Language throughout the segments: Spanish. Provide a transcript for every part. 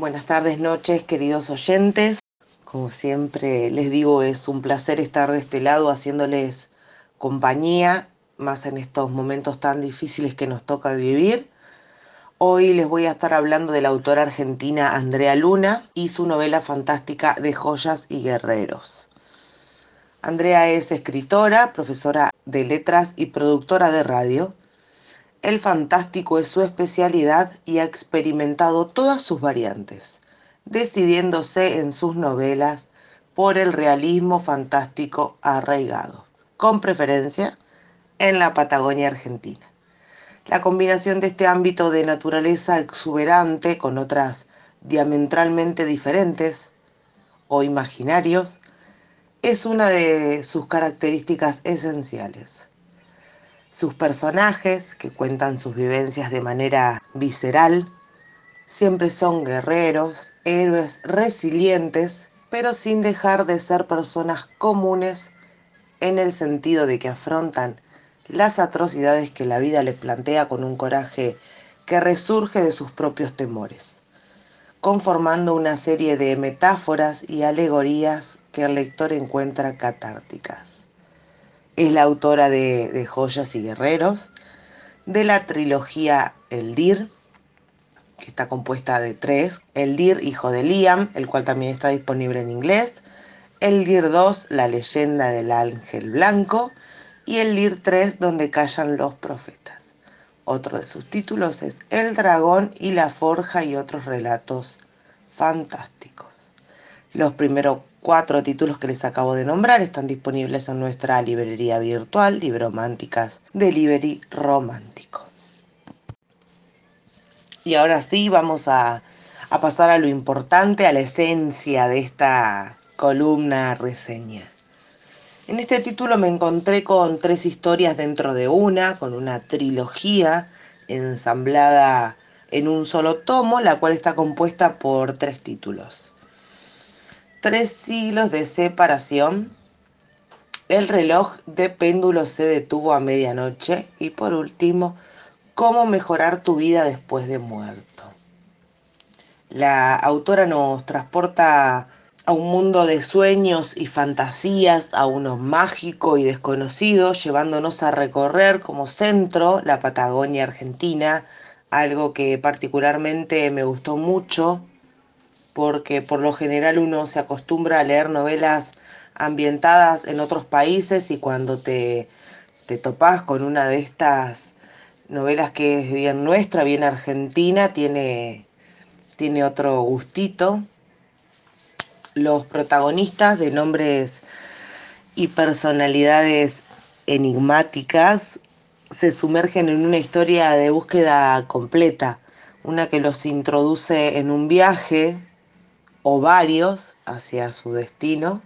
Buenas tardes, noches, queridos oyentes. Como siempre les digo, es un placer estar de este lado haciéndoles compañía, más en estos momentos tan difíciles que nos toca vivir. Hoy les voy a estar hablando de la autora argentina Andrea Luna y su novela fantástica de joyas y guerreros. Andrea es escritora, profesora de letras y productora de radio. El fantástico es su especialidad y ha experimentado todas sus variantes, decidiéndose en sus novelas por el realismo fantástico arraigado, con preferencia en la Patagonia Argentina. La combinación de este ámbito de naturaleza exuberante con otras diametralmente diferentes o imaginarios es una de sus características esenciales. Sus personajes, que cuentan sus vivencias de manera visceral, siempre son guerreros, héroes resilientes, pero sin dejar de ser personas comunes en el sentido de que afrontan las atrocidades que la vida les plantea con un coraje que resurge de sus propios temores, conformando una serie de metáforas y alegorías que el lector encuentra catárticas. Es la autora de, Joyas y Guerreros, de la trilogía El Dir, que está compuesta de tres, El Dir, hijo de Liam, el cual también está disponible en inglés, El Dir 2, La leyenda del ángel blanco, y El Dir 3, Donde callan los profetas. Otro de sus títulos es El dragón y la forja y otros relatos fantásticos. Los primeros cuatro títulos que les acabo de nombrar están disponibles en nuestra librería virtual, Librománticas Delivery Romántico. Y ahora sí, vamos a, a pasar a lo importante, a la esencia de esta columna reseña. En este título me encontré con tres historias dentro de una, con una trilogía ensamblada en un solo tomo, la cual está compuesta por tres títulos tres siglos de separación, el reloj de péndulo se detuvo a medianoche y por último, cómo mejorar tu vida después de muerto. La autora nos transporta a un mundo de sueños y fantasías, a uno mágico y desconocido, llevándonos a recorrer como centro la Patagonia Argentina, algo que particularmente me gustó mucho porque por lo general uno se acostumbra a leer novelas ambientadas en otros países y cuando te, te topás con una de estas novelas que es bien nuestra, bien argentina, tiene, tiene otro gustito. Los protagonistas de nombres y personalidades enigmáticas se sumergen en una historia de búsqueda completa, una que los introduce en un viaje o varios hacia su destino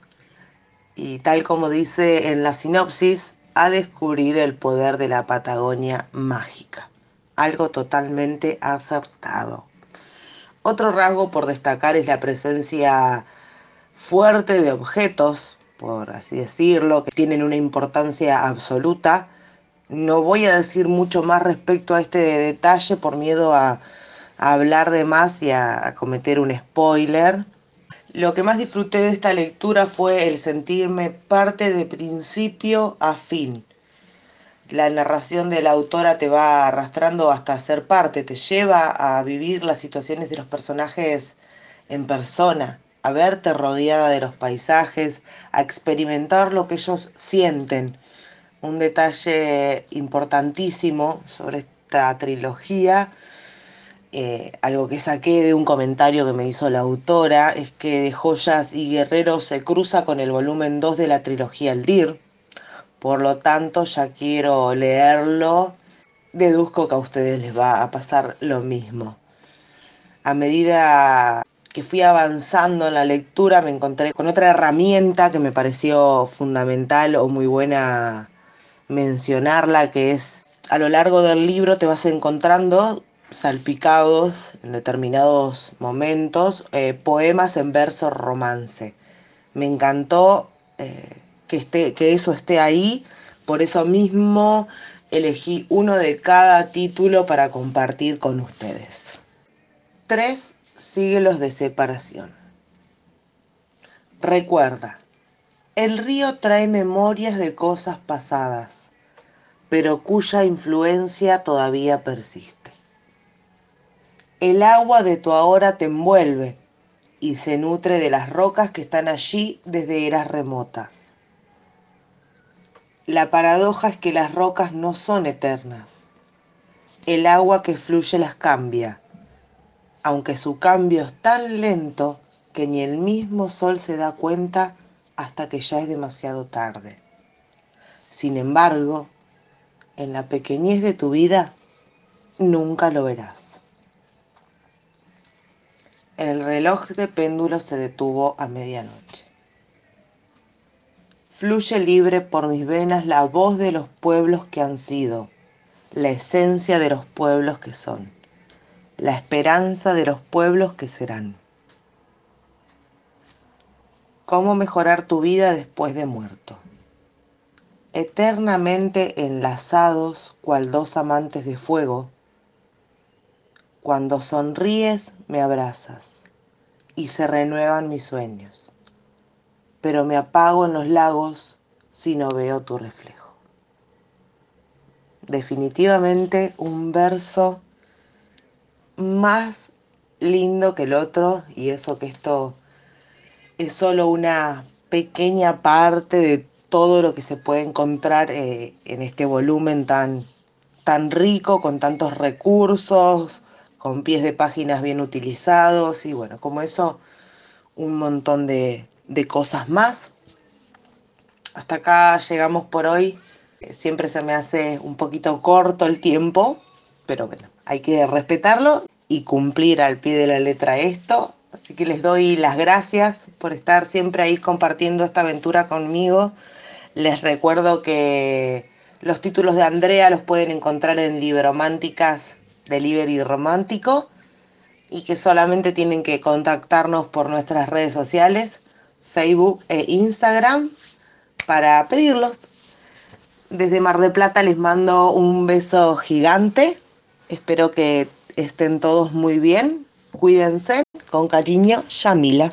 y tal como dice en la sinopsis, a descubrir el poder de la Patagonia mágica. Algo totalmente acertado. Otro rasgo por destacar es la presencia fuerte de objetos, por así decirlo, que tienen una importancia absoluta. No voy a decir mucho más respecto a este detalle por miedo a, hablar de más y a, cometer un spoiler. Lo que más disfruté de esta lectura fue el sentirme parte de principio a fin. La narración de la autora te va arrastrando hasta ser parte, te lleva a vivir las situaciones de los personajes en persona, a verte rodeada de los paisajes, a experimentar lo que ellos sienten. Un detalle importantísimo sobre esta trilogía eh, algo que saqué de un comentario que me hizo la autora, es que de Joyas y Guerreros se cruza con el volumen 2 de la trilogía El Dir. Por lo tanto, ya quiero leerlo. Deduzco que a ustedes les va a pasar lo mismo. A medida que fui avanzando en la lectura, me encontré con otra herramienta que me pareció fundamental o muy buena mencionarla, que es a lo largo del libro te vas encontrando salpicados en determinados momentos, eh, poemas en verso romance. Me encantó eh, que, esté, que eso esté ahí, por eso mismo elegí uno de cada título para compartir con ustedes. Tres siglos de separación. Recuerda, el río trae memorias de cosas pasadas, pero cuya influencia todavía persiste. El agua de tu ahora te envuelve y se nutre de las rocas que están allí desde eras remotas. La paradoja es que las rocas no son eternas. El agua que fluye las cambia, aunque su cambio es tan lento que ni el mismo sol se da cuenta hasta que ya es demasiado tarde. Sin embargo, en la pequeñez de tu vida, nunca lo verás. El reloj de péndulo se detuvo a medianoche. Fluye libre por mis venas la voz de los pueblos que han sido, la esencia de los pueblos que son, la esperanza de los pueblos que serán. ¿Cómo mejorar tu vida después de muerto? Eternamente enlazados, cual dos amantes de fuego, cuando sonríes, me abrazas y se renuevan mis sueños, pero me apago en los lagos si no veo tu reflejo. Definitivamente un verso más lindo que el otro y eso que esto es solo una pequeña parte de todo lo que se puede encontrar eh, en este volumen tan, tan rico, con tantos recursos, con pies de páginas bien utilizados y bueno, como eso, un montón de, cosas más. Hasta acá llegamos por hoy. Eh, siempre se me hace un poquito corto el tiempo, pero bueno, hay que respetarlo y cumplir al pie de la letra esto. Así que les doy las gracias por estar siempre ahí compartiendo esta aventura conmigo. Les recuerdo que los títulos de Andrea los pueden encontrar en Librománticas Delivery Romántico y que solamente tienen que contactarnos por nuestras redes sociales, Facebook e Instagram, para pedirlos. Desde Mar de Plata les mando un beso gigante. Espero que estén todos muy bien. Cuídense. Con cariño, Yamila.